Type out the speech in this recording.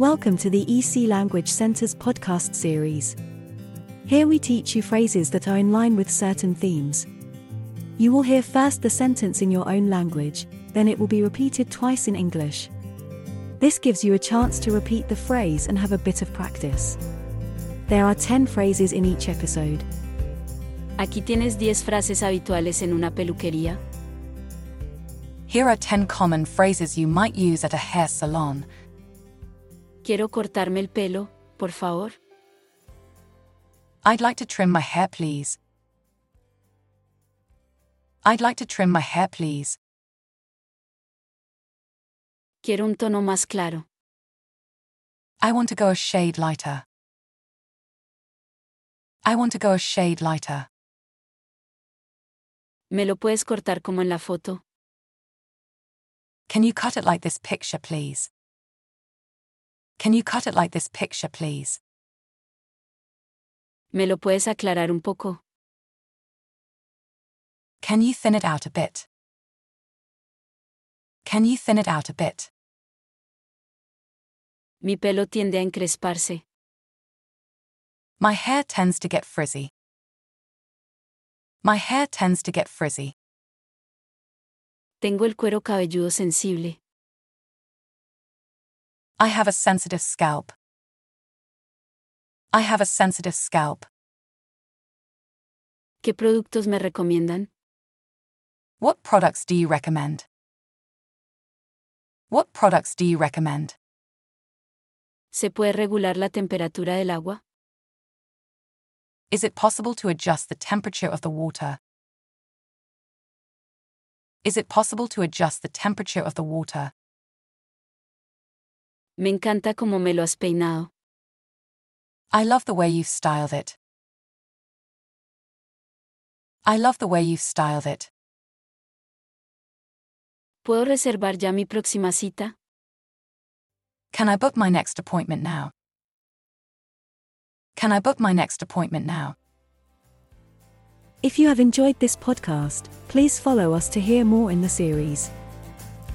Welcome to the EC Language Center's podcast series. Here we teach you phrases that are in line with certain themes. You will hear first the sentence in your own language, then it will be repeated twice in English. This gives you a chance to repeat the phrase and have a bit of practice. There are 10 phrases in each episode. Aquí tienes 10 frases habituales en una peluquería. Here are 10 common phrases you might use at a hair salon. Quiero cortarme el pelo, por favor. I'd like to trim my hair, please. I'd like to trim my hair, please. Quiero un tono más claro. I want to go a shade lighter. I want to go a shade lighter. ¿Me lo puedes cortar como en la foto? Can you cut it like this picture, please? Can you cut it like this picture, please? ¿Me lo puedes aclarar un poco? Can you thin it out a bit? Can you thin it out a bit? Mi pelo tiende a encresparse. My hair tends to get frizzy. My hair tends to get frizzy. Tengo el cuero cabelludo sensible. I have a sensitive scalp. I have a sensitive scalp. ¿Qué productos me recomiendan? What products do you recommend? What products do you recommend? ¿Se puede regular la temperatura del agua? Is it possible to adjust the temperature of the water? Is it possible to adjust the temperature of the water? Me encanta como me lo has peinado. I love the way you've styled it. I love the way you've styled it. ¿Puedo reservar ya mi próxima cita? Can I book my next appointment now? Can I book my next appointment now? If you have enjoyed this podcast, please follow us to hear more in the series.